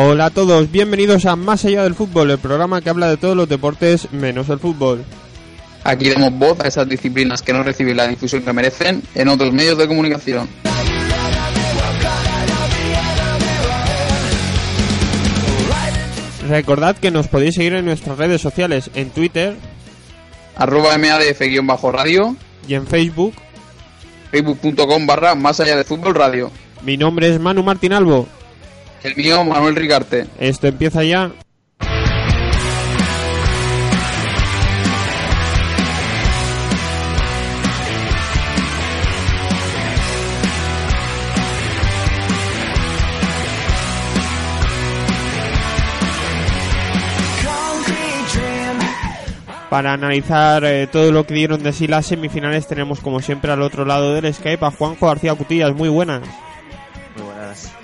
Hola a todos, bienvenidos a Más allá del fútbol, el programa que habla de todos los deportes menos el fútbol. Aquí damos voz a esas disciplinas que no reciben la difusión que merecen en otros medios de comunicación. Recordad que nos podéis seguir en nuestras redes sociales, en Twitter, arroba madf-radio y en Facebook, facebook.com barra más allá de fútbol radio. Mi nombre es Manu Martín Albo. El mío, Manuel Ricarte. Esto empieza ya. Para analizar eh, todo lo que dieron de sí las semifinales tenemos como siempre al otro lado del Skype a Juanjo García Cutillas. Muy buenas. Muy buenas.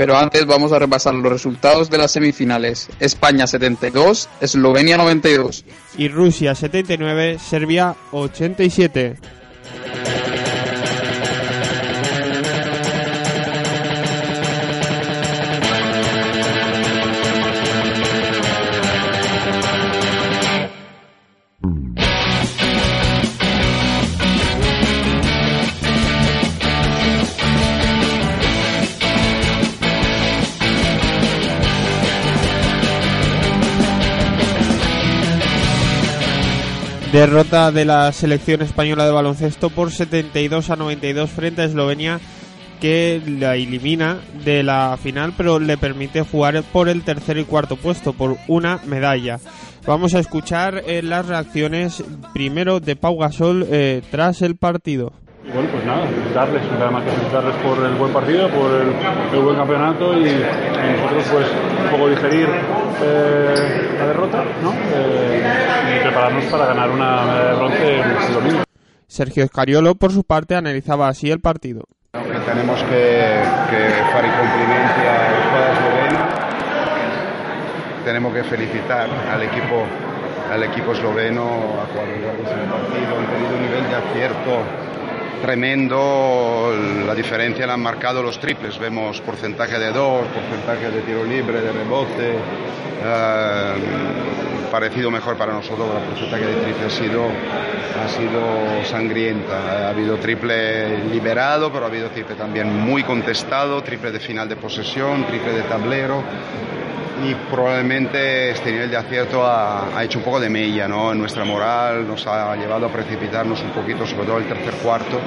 Pero antes vamos a repasar los resultados de las semifinales. España 72, Eslovenia 92. Y Rusia 79, Serbia 87. Derrota de la selección española de baloncesto por 72 a 92 frente a Eslovenia que la elimina de la final pero le permite jugar por el tercer y cuarto puesto por una medalla. Vamos a escuchar eh, las reacciones primero de Pau Gasol eh, tras el partido. Y bueno, pues nada, felicitarles, nada más que felicitarles por el buen partido, por el, buen campeonato y, nosotros pues un poco digerir eh, la derrota ¿no? Eh, y prepararnos para ganar una medalla de bronce el domingo. Sergio Escariolo, por su parte, analizaba así el partido. tenemos que, que fare i complimenti a eslovena, tenemos que felicitar al equipo al equipo esloveno a cuadrilarse en el partido, han tenido un nivel de acierto tremendo, la diferencia la han marcado los triples, vemos porcentaje de dos, porcentaje de tiro libre, de rebote, eh, parecido mejor para nosotros, la porcentaje de triple ha sido, ha sido sangrienta, ha habido triple liberado, pero ha habido triple también muy contestado, triple de final de posesión, triple de tablero, y probablemente este nivel de acierto ha, hecho un poco de mella ¿no? en nuestra moral, nos ha llevado a precipitarnos un poquito, sobre todo el tercer cuarto,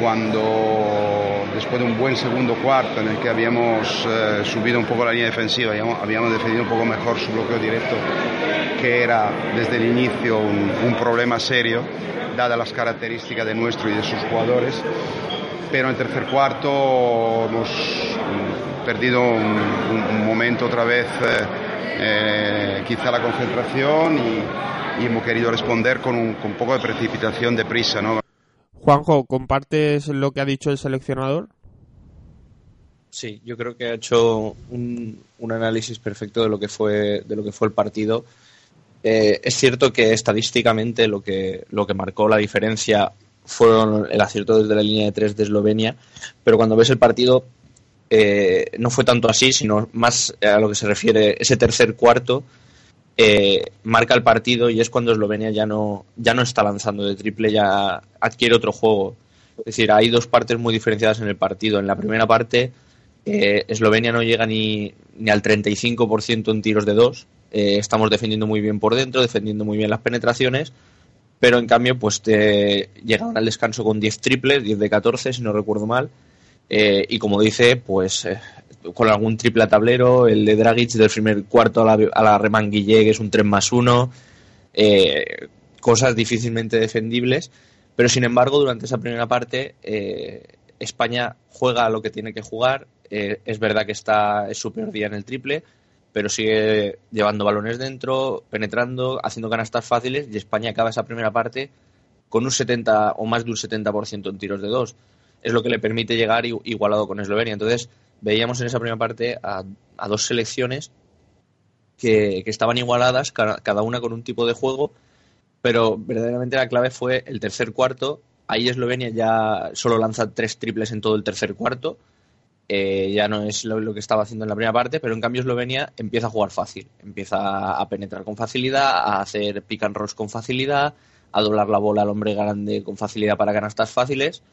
cuando después de un buen segundo cuarto en el que habíamos eh, subido un poco la línea defensiva, habíamos, habíamos, defendido un poco mejor su bloqueo directo, que era desde el inicio un, un problema serio, dadas las características de nuestro y de sus jugadores pero en el tercer cuarto hemos perdido un, un, momento otra vez, eh, eh, quizá la concentración y, y, hemos querido responder con un, con un poco de precipitación, de prisa. ¿no? Juanjo, ¿compartes lo que ha dicho el seleccionador? Sí, yo creo que ha hecho un, un análisis perfecto de lo que fue, de lo que fue el partido. Eh, es cierto que estadísticamente lo que, lo que marcó la diferencia fueron el acierto desde la línea de tres de Eslovenia, pero cuando ves el partido eh, no fue tanto así, sino más a lo que se refiere ese tercer cuarto eh, marca el partido y es cuando Eslovenia ya no ya no está lanzando de triple, ya adquiere otro juego. Es decir, hay dos partes muy diferenciadas en el partido. En la primera parte eh, Eslovenia no llega ni, ni al 35% en tiros de dos. Eh, estamos defendiendo muy bien por dentro, defendiendo muy bien las penetraciones pero en cambio pues te llegaron al descanso con 10 triples, 10 de 14 si no recuerdo mal, eh, y como dice, pues eh, con algún triple a tablero, el de Dragic del primer cuarto a la, a la que es un 3 más 1, eh, cosas difícilmente defendibles, pero sin embargo durante esa primera parte eh, España juega lo que tiene que jugar, eh, es verdad que está es su peor día en el triple, pero sigue llevando balones dentro, penetrando, haciendo canastas fáciles y España acaba esa primera parte con un 70 o más de un 70% en tiros de dos. Es lo que le permite llegar igualado con Eslovenia. Entonces, veíamos en esa primera parte a, a dos selecciones que, que, estaban igualadas, cada una con un tipo de juego, pero verdaderamente la clave fue el tercer cuarto. Ahí Eslovenia ya solo lanza tres triples en todo el tercer cuarto eh, ya no es lo, que estaba haciendo en la primera parte, pero en cambio Eslovenia empieza a jugar fácil, empieza a penetrar con facilidad, a hacer pick and rolls con facilidad, a doblar la bola al hombre grande con facilidad para canastas fáciles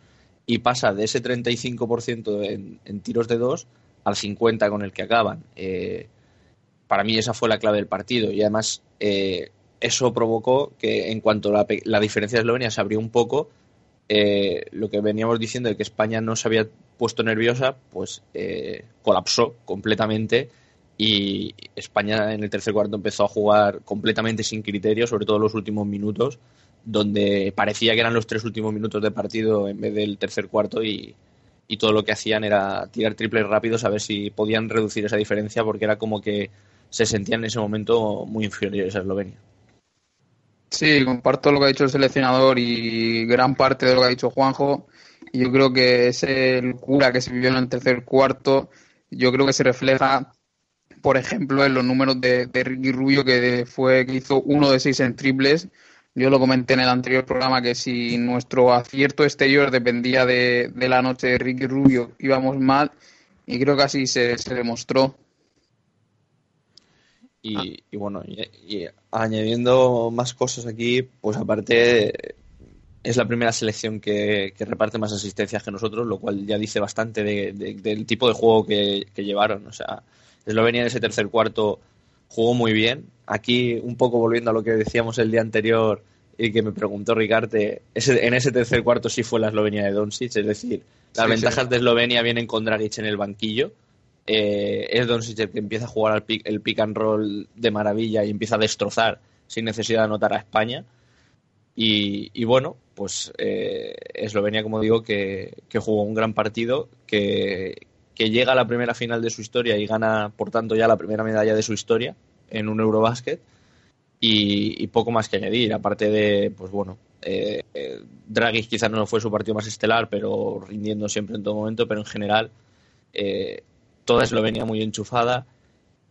y pasa de ese 35% en, tiros de dos al 50% con el que acaban. Eh, para mí esa fue la clave del partido y además eh, eso provocó que en cuanto la, la diferencia de Eslovenia se abrió un poco, eh, lo que veníamos diciendo de que España no se había puesto nerviosa, pues colapsó completamente y España en el tercer cuarto empezó a jugar completamente sin criterio, sobre todo en los últimos minutos, donde parecía que eran los tres últimos minutos de partido en vez del tercer cuarto y, todo lo que hacían era tirar triples rápidos a ver si podían reducir esa diferencia porque era como que se sentían en ese momento muy inferiores a Eslovenia. Sí, comparto lo que ha dicho el seleccionador y gran parte de lo que ha dicho Juanjo. Y yo creo que ese cura que se vivió en el tercer cuarto, yo creo que se refleja, por ejemplo, en los números de, de Ricky Rubio, que fue que hizo uno de seis en triples, yo lo comenté en el anterior programa que si nuestro acierto exterior dependía de, la noche de Ricky Rubio íbamos mal y creo que así se, demostró. Y, bueno, y, añadiendo más cosas aquí, pues aparte es la primera selección que, reparte más asistencias que nosotros, lo cual ya dice bastante del tipo de juego que, que llevaron. O sea, Eslovenia en ese tercer cuarto jugó muy bien. Aquí, un poco volviendo a lo que decíamos el día anterior y que me preguntó Ricarte, en ese tercer cuarto sí fue la Eslovenia de Doncic, es decir, las ventajas de Eslovenia vienen con Dragic en el banquillo. Eh, es Doncic el que empieza a jugar al el pick and roll de maravilla y empieza a destrozar sin necesidad de anotar a España. Y, bueno, pues eh, Eslovenia, como digo, que, que, jugó un gran partido, que, que llega a la primera final de su historia y gana, por tanto, ya la primera medalla de su historia en un Eurobasket. Y, poco más que añadir, aparte de, pues bueno, eh, Draghi quizás no fue su partido más estelar, pero rindiendo siempre en todo momento, pero en general eh, toda Eslovenia muy enchufada.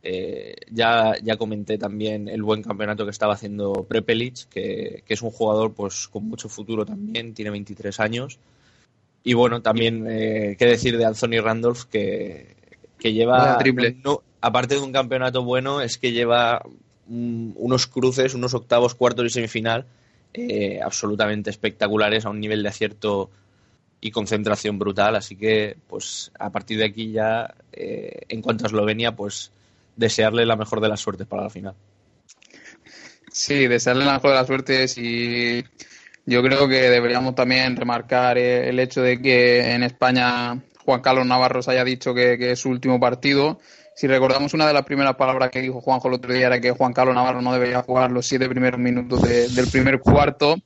Eh, ya, ya comenté también el buen campeonato que estaba haciendo Prepelic, que, que, es un jugador pues con mucho futuro también, tiene 23 años y bueno, también, eh, qué decir de Anthony Randolph, que, lleva. Triple. aparte de un campeonato bueno, es que lleva unos cruces, unos octavos, cuartos y semifinal eh, absolutamente espectaculares a un nivel de acierto y concentración brutal. Así que, pues, a partir de aquí ya, eh, en cuanto a Eslovenia, pues, desearle la mejor de las suertes para la final. Sí, desearle la mejor de las suertes y yo creo que deberíamos también remarcar eh, el hecho de que en España Juan Carlos Navarro se haya dicho que, es su último partido. Si recordamos una de las primeras palabras que dijo Juanjo el otro día era que Juan Carlos Navarro no debería jugar los siete primeros minutos del primer cuarto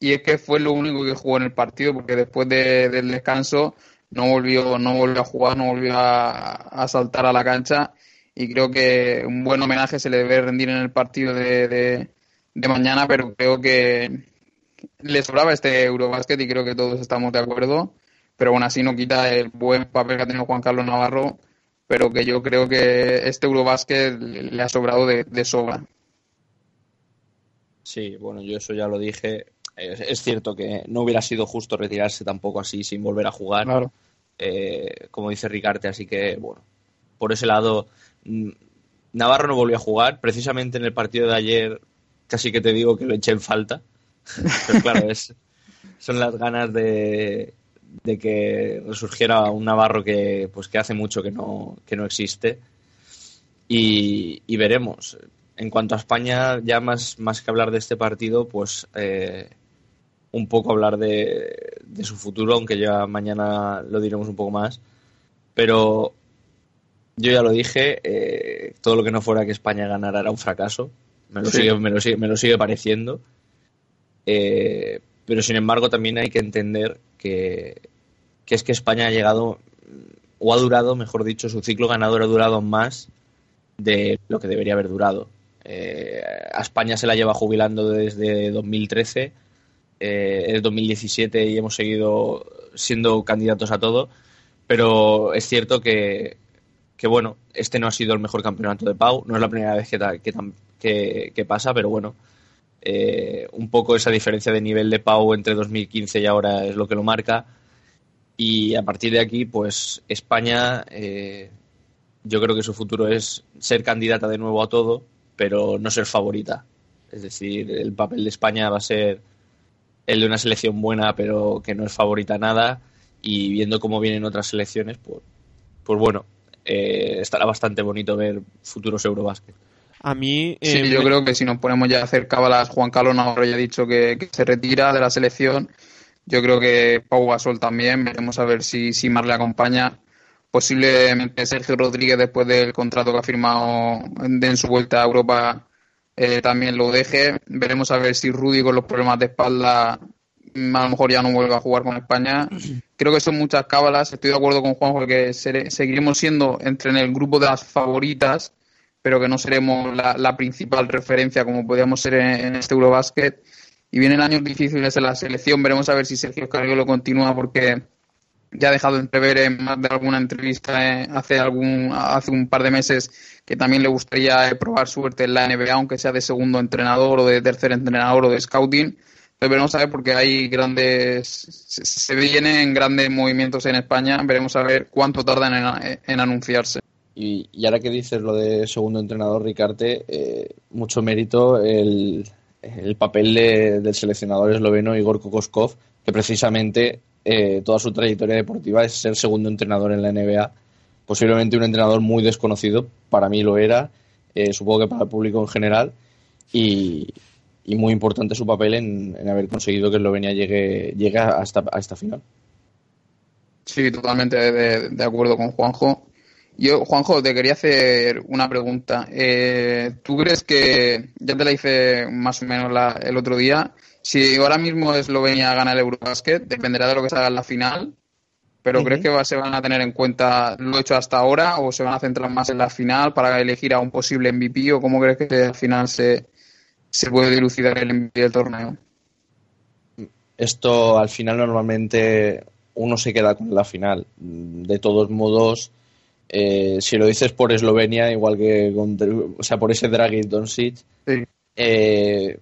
y es que fue lo único que jugó en el partido porque después del descanso no volvió no volvió a jugar, no volvió a, saltar a la cancha y creo que un buen homenaje se le debe rendir en el partido de mañana, pero creo que, le sobraba este Eurobasket y creo que todos estamos de acuerdo, pero bueno, así no quita el buen papel que ha tenido Juan Carlos Navarro, pero que yo creo que este Eurobasket le ha sobrado de, sobra. Sí, bueno, yo eso ya lo dije. Es, cierto que no hubiera sido justo retirarse tampoco así sin volver a jugar, claro. Eh, como dice Ricarte, así que bueno, por ese lado, mm, Navarro no volvió a jugar. Precisamente en el partido de ayer, casi que te digo que lo eché en falta pero claro, es, son las ganas de, que resurgiera un Navarro que, pues, que hace mucho que no, que no existe. Y, veremos. En cuanto a España, ya más, más que hablar de este partido, pues eh, un poco hablar de, su futuro, aunque ya mañana lo diremos un poco más. Pero yo ya lo dije, eh, todo lo que no fuera que España ganara era un fracaso. Me lo, sigue, me lo, sigue, me lo sigue pareciendo. Eh, pero sin embargo también hay que entender que, es que España ha llegado, o ha durado, mejor dicho, su ciclo ganador ha durado más de lo que debería haber durado. Eh, a España se la lleva jubilando desde 2013, eh, es 2017 y hemos seguido siendo candidatos a todo, pero es cierto que, bueno, este no ha sido el mejor campeonato de Pau, no es la primera vez que, que pasa, pero bueno, eh, un poco esa diferencia de nivel de Pau entre 2015 y ahora es lo que lo marca. Y a partir de aquí, pues España, eh, yo creo que su futuro es ser candidata de nuevo a todo, pero no ser favorita. Es decir, el papel de España va a ser el de una selección buena, pero que no es favorita a nada. Y viendo cómo vienen otras selecciones, pues, pues bueno, eh, estará bastante bonito ver futuros Eurobásquet. A mí. Sí, eh, yo me- creo que si nos ponemos ya a hacer cábalas, Juan Carlos Navarro ya ha dicho que, que se retira de la selección. Yo creo que Pau Gasol también. Veremos a ver si, si Mar le acompaña. Posiblemente Sergio Rodríguez, después del contrato que ha firmado en, en su vuelta a Europa, eh, también lo deje. Veremos a ver si Rudy, con los problemas de espalda, mm, a lo mejor ya no vuelve a jugar con España. Creo que son muchas cábalas. Estoy de acuerdo con Juanjo que sere- seguiremos siendo entre en el grupo de las favoritas pero que no seremos la, la principal referencia como podíamos ser en, este Eurobasket. Y vienen años difíciles en la selección, veremos a ver si Sergio Carriolo continúa porque ya ha dejado entrever en más de alguna entrevista eh, hace algún hace un par de meses que también le gustaría eh, probar suerte en la NBA, aunque sea de segundo entrenador o de tercer entrenador o de scouting. Entonces veremos a ver porque hay grandes se, se vienen grandes movimientos en España, veremos a ver cuánto tardan en, en anunciarse. Y, ahora que dices lo de segundo entrenador, Ricarte, eh, mucho mérito el, el papel de- del seleccionador esloveno Igor Kokoskov, que precisamente eh, toda su trayectoria deportiva es ser segundo entrenador en la NBA. Posiblemente un entrenador muy desconocido, para mí lo era, eh, supongo que para el público en general, y, y muy importante su papel en, en haber conseguido que Eslovenia llegue, llegue a, esta, a esta final. Sí, totalmente de acuerdo con Juanjo. Yo, Juanjo, te quería hacer una pregunta. Eh, ¿Tú crees que, ya te la hice más o menos la- el otro día, si ahora mismo Eslovenia gana el Eurobasket, dependerá de lo que se haga en la final, pero. ¿crees que va- se van a tener en cuenta lo hecho hasta ahora o se van a centrar más en la final para elegir a un posible MVP o cómo crees que al final se, se puede dilucidar el MVP del torneo? Esto al final normalmente uno se queda con la final. De todos modos, eh, si lo dices por Eslovenia, igual que con, o sea, por ese Dragic Doncic, Sí. eh,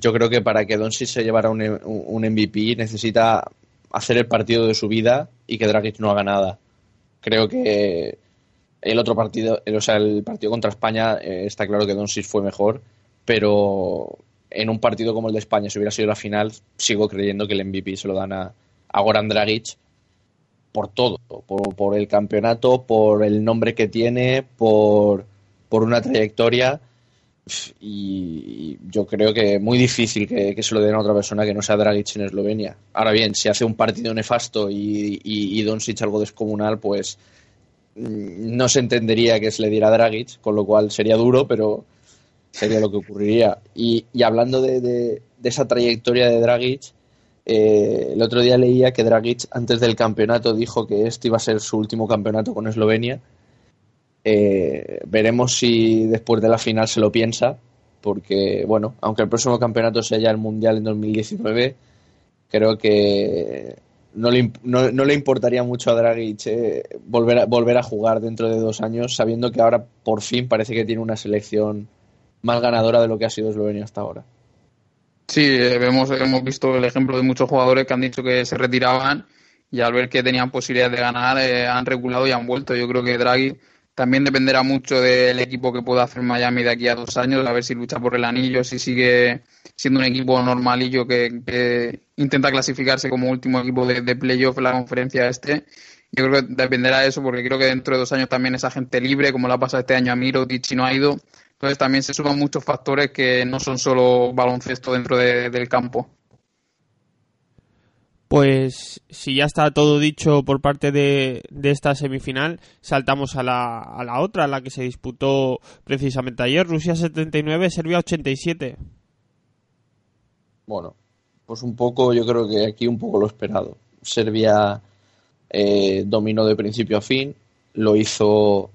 yo creo que para que Doncic se llevara un, un MVP necesita hacer el partido de su vida y que Dragic no haga nada. Creo que el otro partido, o sea, el partido contra España eh, está claro que Doncic fue mejor, pero en un partido como el de España, si hubiera sido la final, sigo creyendo que el MVP se lo dan a, a Goran Dragic por todo, por, el campeonato, por el nombre que tiene, por, por una trayectoria y yo creo que muy difícil que, se lo den a otra persona que no sea Dragic en Eslovenia. Ahora bien, si hace un partido nefasto y, y, y Doncic algo descomunal, pues mm, no se entendería que se le diera a Dragic, con lo cual sería duro, pero sería lo que ocurriría. Y, y hablando de, de- de esa trayectoria de Dragic, eh, el otro día leía que Dragic antes del campeonato dijo que este iba a ser su último campeonato con Eslovenia. Eh, veremos si después de la final se lo piensa, porque, bueno, aunque el próximo campeonato sea ya el Mundial en 2019, creo que no le, no, no le importaría mucho a Dragic eh, volver, a, volver a jugar dentro de dos años, sabiendo que ahora por fin parece que tiene una selección más ganadora de lo que ha sido Eslovenia hasta ahora. Sí, eh, vemos, hemos visto el ejemplo de muchos jugadores que han dicho que se retiraban y al ver que tenían posibilidades de ganar eh, han reculado y han vuelto. Yo creo que Draghi también dependerá mucho del equipo que pueda hacer Miami de aquí a dos años, a ver si lucha por el anillo, si sigue siendo un equipo normalillo que, intenta clasificarse como último equipo de, playoff en la conferencia este. Yo creo que dependerá de eso, porque creo que dentro de dos años también esa gente libre, como le ha pasado este año a Mirotic y no ha ido. Entonces también se suman muchos factores que no son solo baloncesto dentro de- del campo. Pues si ya está todo dicho por parte de, de esta semifinal, saltamos a la, a la otra, la que se disputó precisamente ayer, Rusia 79, Serbia 87. Bueno, pues un poco, yo creo que aquí un poco lo esperado. Serbia eh, dominó de principio a fin, lo hizo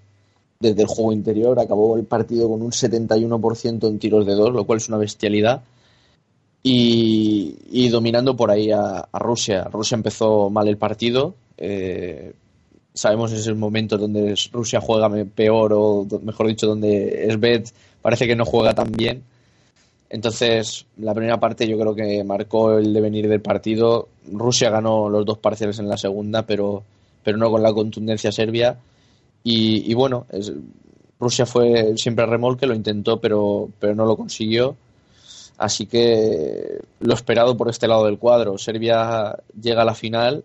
desde el juego interior, acabó el partido con un 71% en tiros de dos, lo cual es una bestialidad. Y, y dominando por ahí a, a Rusia. Rusia empezó mal el partido. eh, sabemos es el momento donde Rusia juega peor o mejor dicho donde Svet parece que no juega tan bien. Entonces, la primera parte yo creo que marcó el devenir del partido. Rusia ganó los dos parciales en la segunda, pero, pero no con la contundencia serbia. Y, bueno, Rusia fue siempre a remolque, lo intentó, pero, pero no lo consiguió. Así que lo esperado por este lado del cuadro. Serbia llega a la final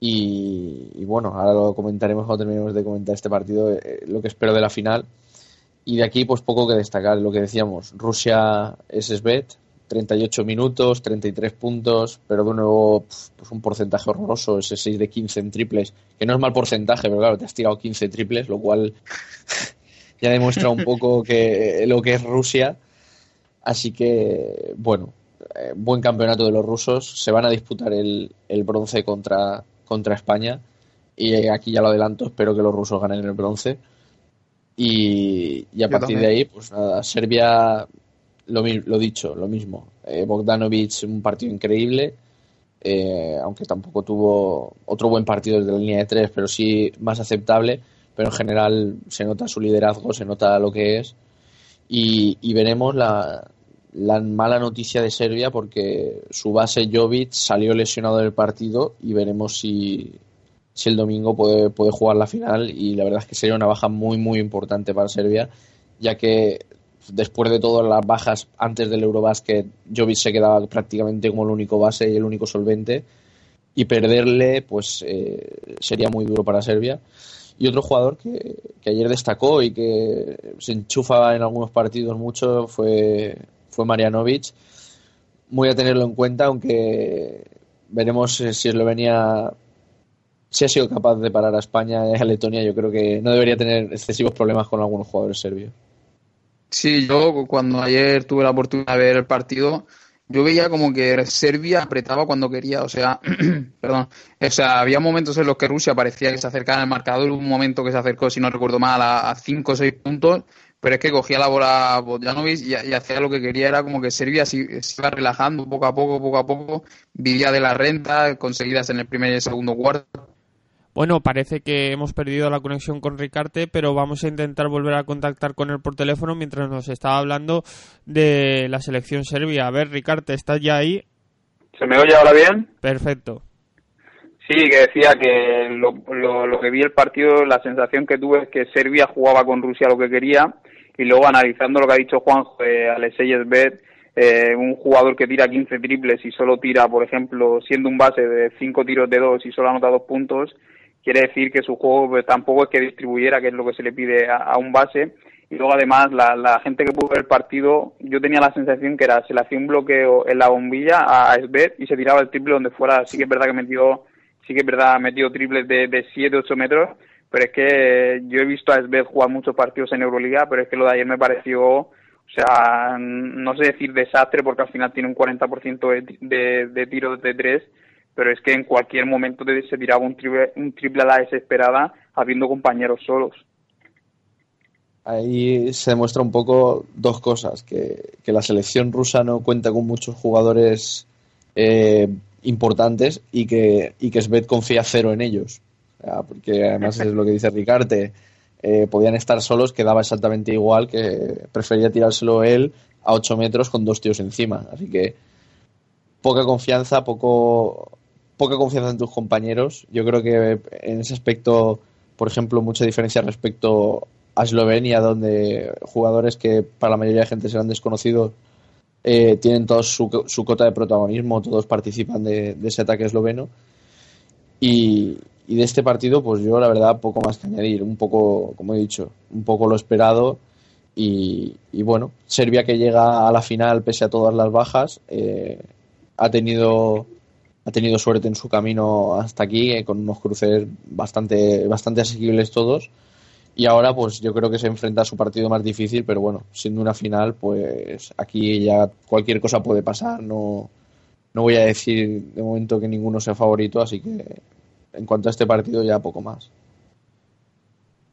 y, bueno, ahora lo comentaremos cuando terminemos de comentar este partido, eh, lo que espero de la final. Y de aquí, pues poco que destacar, lo que decíamos, Rusia es Svet, 38 minutos, 33 puntos, pero de nuevo pues un porcentaje horroroso, ese 6 de 15 en triples, que no es mal porcentaje, pero claro, te has tirado 15 triples, lo cual ya demuestra un poco que lo que es Rusia. Así que, bueno, eh, buen campeonato de los rusos. Se van a disputar el, el bronce contra, contra España. Y aquí ya lo adelanto, espero que los rusos ganen el bronce. Y, a partir de ahí, pues nada, Serbia, lo, lo dicho, lo mismo. Eh, Bogdanovic, un partido increíble, eh, aunque tampoco tuvo otro buen partido desde la línea de tres, pero sí más aceptable. Pero en general se nota su liderazgo, se nota lo que es. Y, veremos la, la mala noticia de Serbia porque su base Jovic salió lesionado del partido y veremos si, si el domingo puede, puede jugar la final y la verdad es que sería una baja muy muy importante para Serbia ya que después de todas las bajas antes del Eurobasket Jovic se quedaba prácticamente como el único base y el único solvente y perderle pues eh, sería muy duro para Serbia y otro jugador que, que ayer destacó y que se enchufa en algunos partidos mucho fue fue Marianovic. Muy a tenerlo en cuenta, aunque veremos si Eslovenia si ha sido capaz de parar a España y a Letonia, yo creo que no debería tener excesivos problemas con algunos jugadores serbios. Sí, yo cuando ayer tuve la oportunidad de ver el partido, yo veía como que Serbia apretaba cuando quería, o sea, perdón, o sea, había momentos en los que Rusia parecía que se acercaba al marcador, un momento que se acercó, si no recuerdo mal, a 5 o 6 puntos, pero es que cogía la bola Bojanovic y, hacía lo que quería, era como que Serbia se, iba relajando poco a poco, poco a poco, vivía de la renta conseguidas en el primer y el segundo cuarto. Bueno, parece que hemos perdido la conexión con Ricarte, pero vamos a intentar volver a contactar con él por teléfono mientras nos estaba hablando de la selección serbia. A ver, Ricarte, ¿estás ya ahí? ¿Se me oye ahora bien? Perfecto. Sí, que decía que lo, lo, que vi el partido, la sensación que tuve es que Serbia jugaba con Rusia lo que quería y luego analizando lo que ha dicho Juanjo de Alexei Esbet, eh, un jugador que tira 15 triples y solo tira, por ejemplo, siendo un base de 5 tiros de 2 y solo anota 2 puntos, quiere decir que su juego pues, tampoco es que distribuyera, que es lo que se le pide a, un base. Y luego además la, la, gente que pudo ver el partido, yo tenía la sensación que era, se le hacía un bloqueo en la bombilla a Esbet y se tiraba el triple donde fuera. Sí que es verdad que metió sí que es verdad, ha metido triples de, de 7, 8 metros, pero es que yo he visto a Esbeth jugar muchos partidos en Euroliga, pero es que lo de ayer me pareció, o sea, no sé decir desastre, porque al final tiene un 40% de, de, de tiros de 3, pero es que en cualquier momento se tiraba un triple, un triple a la desesperada, habiendo compañeros solos. Ahí se demuestra un poco dos cosas, que, que la selección rusa no cuenta con muchos jugadores eh, importantes y que, y que Svet confía cero en ellos. porque además es lo que dice Ricarte, eh, podían estar solos, quedaba exactamente igual, que prefería tirárselo él a 8 metros con dos tíos encima. Así que poca confianza, poco, poca confianza en tus compañeros. Yo creo que en ese aspecto, por ejemplo, mucha diferencia respecto a Eslovenia, donde jugadores que para la mayoría de gente serán desconocidos eh, tienen todos su, su, cota de protagonismo, todos participan de, ese ataque esloveno. Y, de este partido, pues yo la verdad poco más que añadir, un poco, como he dicho, un poco lo esperado. Y, bueno, Serbia que llega a la final pese a todas las bajas, eh, ha tenido ha tenido suerte en su camino hasta aquí, eh, con unos cruces bastante, bastante asequibles todos y ahora pues yo creo que se enfrenta a su partido más difícil, pero bueno, siendo una final, pues aquí ya cualquier cosa puede pasar. No, no voy a decir de momento que ninguno sea favorito, así que en cuanto a este partido ya poco más.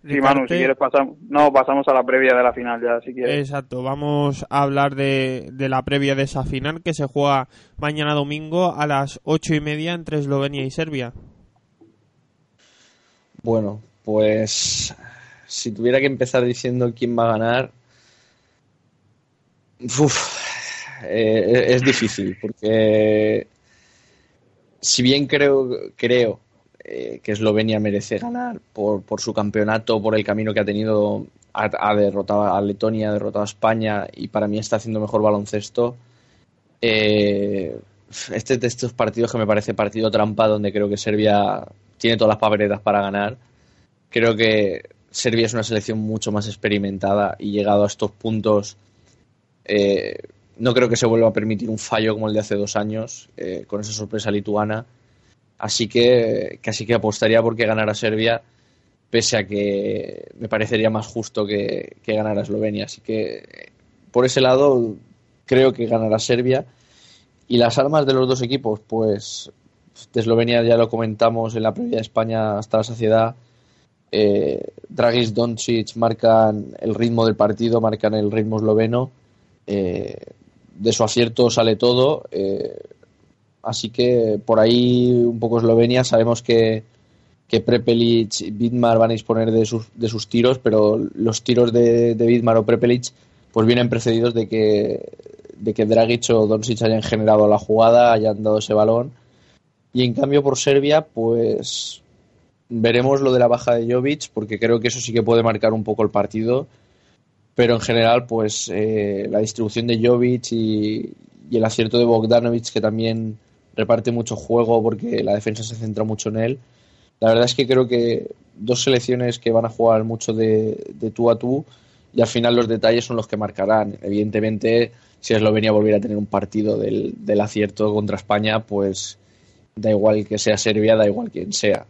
Sí, Manu, si quieres pasamos, no, pasamos a la previa de la final ya, si quieres. Exacto, vamos a hablar de, de la previa de esa final que se juega mañana domingo a las ocho y media entre Eslovenia y Serbia. Bueno, pues si tuviera que empezar diciendo quién va a ganar, uf, eh, es difícil porque si bien creo, creo eh, que Eslovenia merece ganar por, por, su campeonato, por el camino que ha tenido, ha, derrotado a Letonia, ha derrotado a España y para mí está haciendo mejor baloncesto. Eh, este de estos partidos que me parece partido trampa, donde creo que Serbia tiene todas las papeletas para ganar. Creo que Serbia es una selección mucho más experimentada y llegado a estos puntos, eh, no creo que se vuelva a permitir un fallo como el de hace dos años, con esa sorpresa lituana. Así que casi que apostaría porque ganara Serbia, pese a que me parecería más justo que, que ganara Eslovenia. Así que por ese lado creo que ganará Serbia. Y las armas de los dos equipos, pues de Eslovenia ya lo comentamos en la previa de España hasta la saciedad. Eh, Dragis Doncic marcan el ritmo del partido, marcan el ritmo esloveno. Eh, de su acierto sale todo. Eh, así que por ahí un poco Eslovenia. Sabemos que, que Prepelic y Vidmar van a disponer de sus, de sus tiros, pero los tiros de, de Vidmar o Prepelic pues vienen precedidos de que, de que Dragic o Doncic hayan generado la jugada, hayan dado ese balón. Y en cambio por Serbia, pues veremos lo de la baja de Jovic, porque creo que eso sí que puede marcar un poco el partido pero en general, pues eh, la distribución de Jovic y, el acierto de Bogdanovic, que también reparte mucho juego porque la defensa se centra mucho en él. La verdad es que creo que dos selecciones que van a jugar mucho de, tú a tú y al final los detalles son los que marcarán. Evidentemente, si Eslovenia volviera a tener un partido del, del acierto contra España, pues da igual que sea Serbia, da igual quien sea.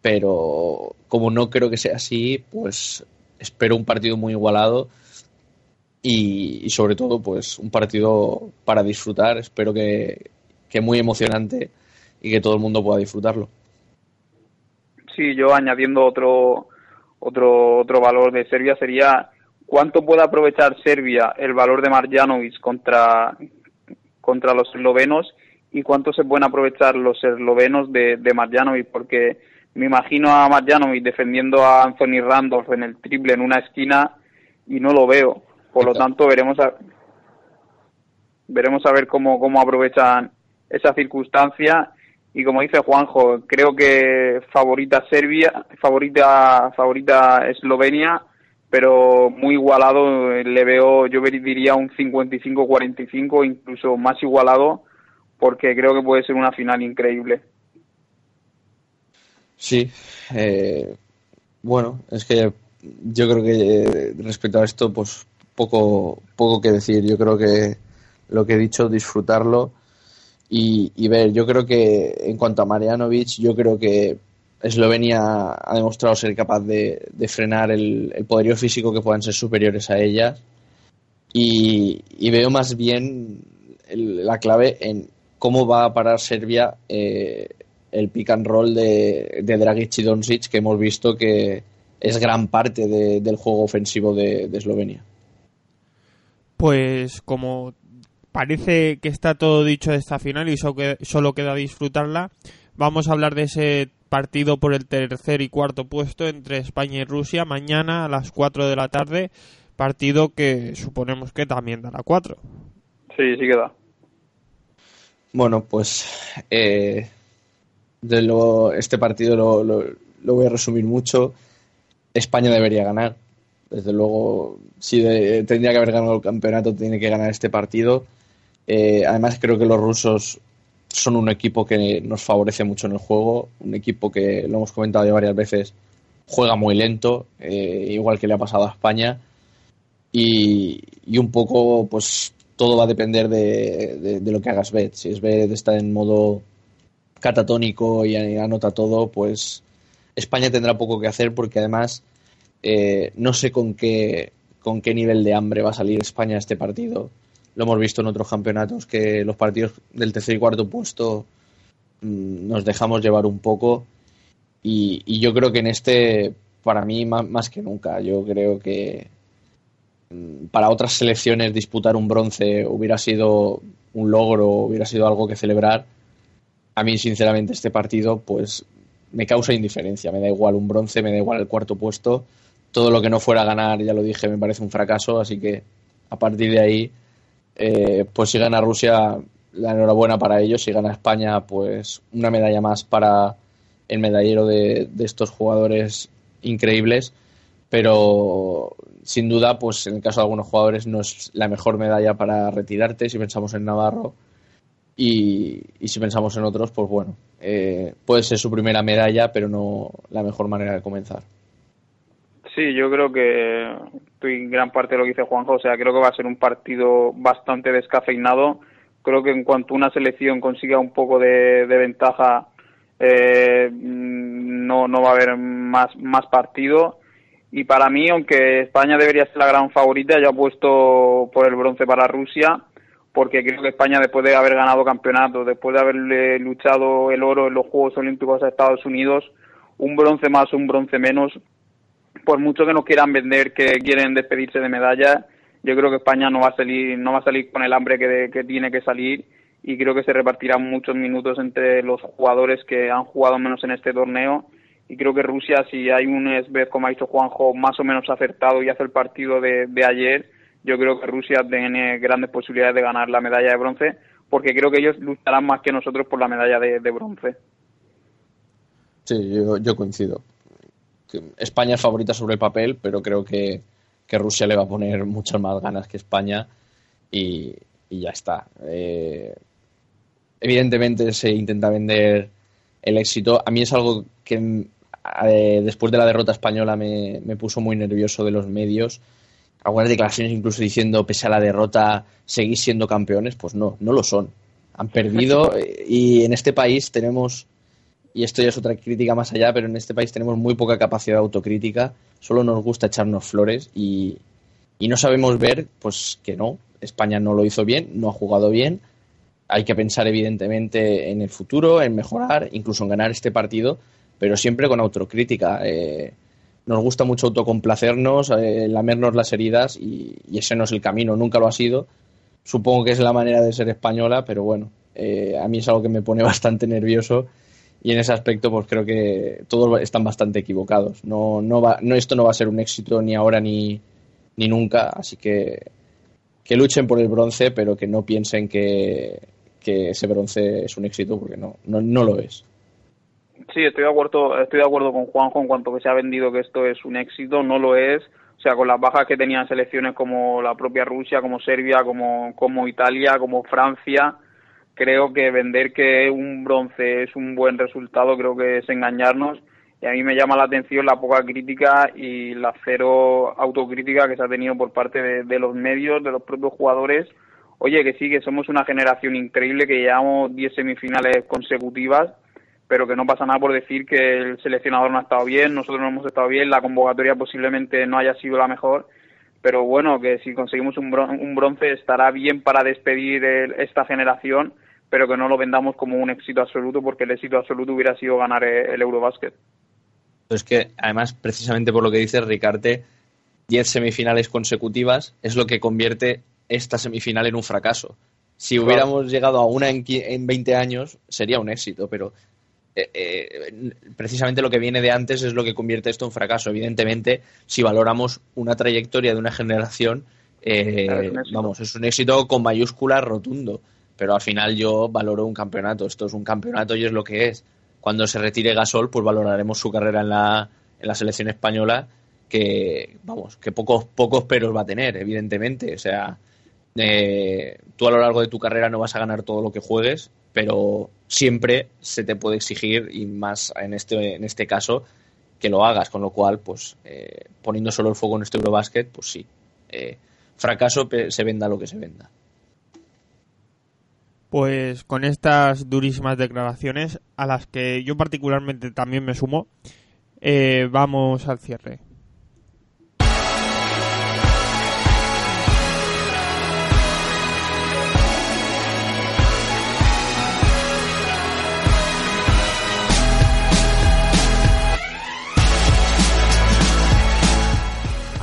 Pero como no creo que sea así, pues espero un partido muy igualado y, sobre todo pues un partido para disfrutar. Espero que, que muy emocionante y que todo el mundo pueda disfrutarlo. Sí, yo añadiendo otro otro otro valor de Serbia sería cuánto puede aprovechar Serbia el valor de Marjanovic contra contra los eslovenos y cuánto se pueden aprovechar los eslovenos de, de Marjanovic porque me imagino a Marjanovic defendiendo a Anthony Randolph en el triple en una esquina y no lo veo. Por lo tanto, veremos a, veremos a ver cómo, cómo aprovechan esa circunstancia. Y como dice Juanjo, creo que favorita Serbia, favorita, favorita Eslovenia, pero muy igualado. Le veo, yo diría un 55-45, incluso más igualado, porque creo que puede ser una final increíble. Sí, eh, bueno, es que yo creo que eh, respecto a esto, pues poco, poco que decir. Yo creo que lo que he dicho, disfrutarlo y, ver. Yo creo que en cuanto a Marianovic, yo creo que Eslovenia ha demostrado ser capaz de, frenar el, poderío físico que puedan ser superiores a ellas. Y, veo más bien la clave en cómo va a parar Serbia eh, el pick and roll de, de Dragic y Doncic que hemos visto que es gran parte del juego ofensivo de, Eslovenia. Pues como parece que está todo dicho de esta final y solo queda disfrutarla, vamos a hablar de ese partido por el tercer y cuarto puesto entre España y Rusia mañana a las 4 de la tarde, partido que suponemos que también dará 4. Sí, sí queda. Bueno, pues eh, de lo, este partido lo, lo, voy a resumir mucho. España debería ganar. Desde luego, si tendría que haber ganado el campeonato, tiene que ganar este partido. Eh, además, creo que los rusos son un equipo que nos favorece mucho en el juego. Un equipo que, lo hemos comentado ya varias veces, juega muy lento, eh, igual que le ha pasado a España. Y, un poco, pues todo va a depender de, de, de lo que hagas Bet. Si es Bet está en modo catatónico y anota todo, pues España tendrá poco que hacer porque además eh, no sé con qué, con qué nivel de hambre va a salir España a este partido. Lo hemos visto en otros campeonatos que los partidos del tercer y cuarto puesto mm, nos dejamos llevar un poco y, yo creo que en este, para mí, más, más que nunca, yo creo que mm, para otras selecciones disputar un bronce hubiera sido un logro, hubiera sido algo que celebrar a mí, sinceramente, este partido, pues me causa indiferencia. Me da igual un bronce, me da igual el cuarto puesto. Todo lo que no fuera a ganar, ya lo dije, me parece un fracaso. Así que a partir de ahí, Eh, pues si gana Rusia, la enhorabuena para ellos. Si gana España, pues una medalla más para el medallero de, estos jugadores increíbles. Pero sin duda, pues en el caso de algunos jugadores no es la mejor medalla para retirarte si pensamos en Navarro. Y, y si pensamos en otros, pues bueno, eh, puede ser su primera medalla, pero no la mejor manera de comenzar. Sí, yo creo que estoy en gran parte de lo que dice Juanjo, o sea, creo que va a ser un partido bastante descafeinado. Creo que en cuanto una selección consiga un poco de, ventaja, eh, no, no va a haber más, más partido. Y para mí, aunque España debería ser la gran favorita, yo apuesto por el bronce para Rusia, porque creo que España, después de haber ganado campeonato, después de haberle luchado el oro en los Juegos Olímpicos a Estados Unidos, un bronce más, un bronce menos, por mucho que nos quieran vender que quieren despedirse de medallas, yo creo que España no va a salir, no va a salir con el hambre que, que tiene que salir y creo que se repartirán muchos minutos entre los jugadores que han jugado menos en este torneo y creo que Rusia, si hay un Esbeth, como ha dicho Juanjo, más o menos acertado y hace el partido de, de ayer, yo creo que Rusia tiene grandes posibilidades de ganar la medalla de bronce, porque creo que ellos lucharán más que nosotros por la medalla de, de bronce. Sí, yo, yo coincido. España es favorita sobre el papel, pero creo que, que, Rusia le va a poner muchas más ganas que España y, y ya está. Eh, evidentemente se intenta vender el éxito. A mí es algo que eh, después de la derrota española me, me, puso muy nervioso de los medios. Algunas declaraciones incluso diciendo, pese a la derrota, seguís siendo campeones. Pues no, no lo son. Han perdido y en este país tenemos y esto ya es otra crítica más allá, pero en este país tenemos muy poca capacidad de autocrítica, solo nos gusta echarnos flores y, y, no sabemos ver, pues que no, España no lo hizo bien, no ha jugado bien, hay que pensar evidentemente en el futuro, en mejorar, incluso en ganar este partido, pero siempre con autocrítica. Eh, nos gusta mucho autocomplacernos, eh, lamernos las heridas y, y, ese no es el camino, nunca lo ha sido. Supongo que es la manera de ser española, pero bueno, eh, a mí es algo que me pone bastante nervioso y en ese aspecto pues creo que todos están bastante equivocados. No, no va, no, esto no va a ser un éxito ni ahora ni, ni nunca, así que que luchen por el bronce, pero que no piensen que, que ese bronce es un éxito, porque no, no, no lo es. Sí, estoy de acuerdo, estoy de acuerdo con Juanjo en cuanto que se ha vendido que esto es un éxito, no lo es. O sea, con las bajas que tenían selecciones como la propia Rusia, como Serbia, como, como Italia, como Francia, creo que vender que un bronce es un buen resultado, creo que es engañarnos. Y a mí me llama la atención la poca crítica y la cero autocrítica que se ha tenido por parte de, los medios, de los propios jugadores. Oye, que sí, que somos una generación increíble, que llevamos 10 semifinales consecutivas, pero que no pasa nada por decir que el seleccionador no ha estado bien, nosotros no hemos estado bien, la convocatoria posiblemente no haya sido la mejor, pero bueno, que si conseguimos un bronce estará bien para despedir el, esta generación pero que no lo vendamos como un éxito absoluto, porque el éxito absoluto hubiera sido ganar el Eurobásquet. Es que, además, precisamente por lo que dice Ricarte, 10 semifinales consecutivas es lo que convierte esta semifinal en un fracaso. Si claro. hubiéramos llegado a una en, en 20 años, sería un éxito, pero eh, eh, precisamente lo que viene de antes es lo que convierte esto en fracaso. Evidentemente, si valoramos una trayectoria de una generación, eh, claro, es vamos, es un éxito con mayúscula rotundo pero al final yo valoro un campeonato. Esto es un campeonato y es lo que es. Cuando se retire Gasol, pues valoraremos su carrera en la, en la selección española, que, vamos, que pocos, pocos peros va a tener, evidentemente. O sea, eh, tú a lo largo de tu carrera no vas a ganar todo lo que juegues, pero siempre se te puede exigir, y más en este, en este caso, que lo hagas. Con lo cual, pues, eh, poniendo solo el fuego en este Eurobasket, pues sí. Eh, fracaso se venda lo que se venda. Pues con estas durísimas declaraciones, a las que yo particularmente también me sumo, eh, vamos al cierre.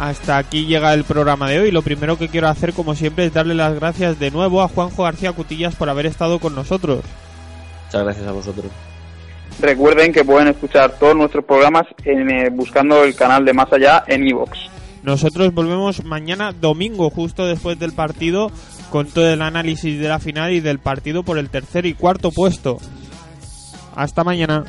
Hasta aquí llega el programa de hoy. Lo primero que quiero hacer, como siempre, es darle las gracias de nuevo a Juanjo García Cutillas por haber estado con nosotros. Muchas gracias a vosotros. Recuerden que pueden escuchar todos nuestros programas en, eh, buscando el canal de Más Allá en iVoox. Nosotros volvemos mañana domingo, justo después del partido, con todo el análisis de la final y del partido por el tercer y cuarto puesto. Hasta mañana.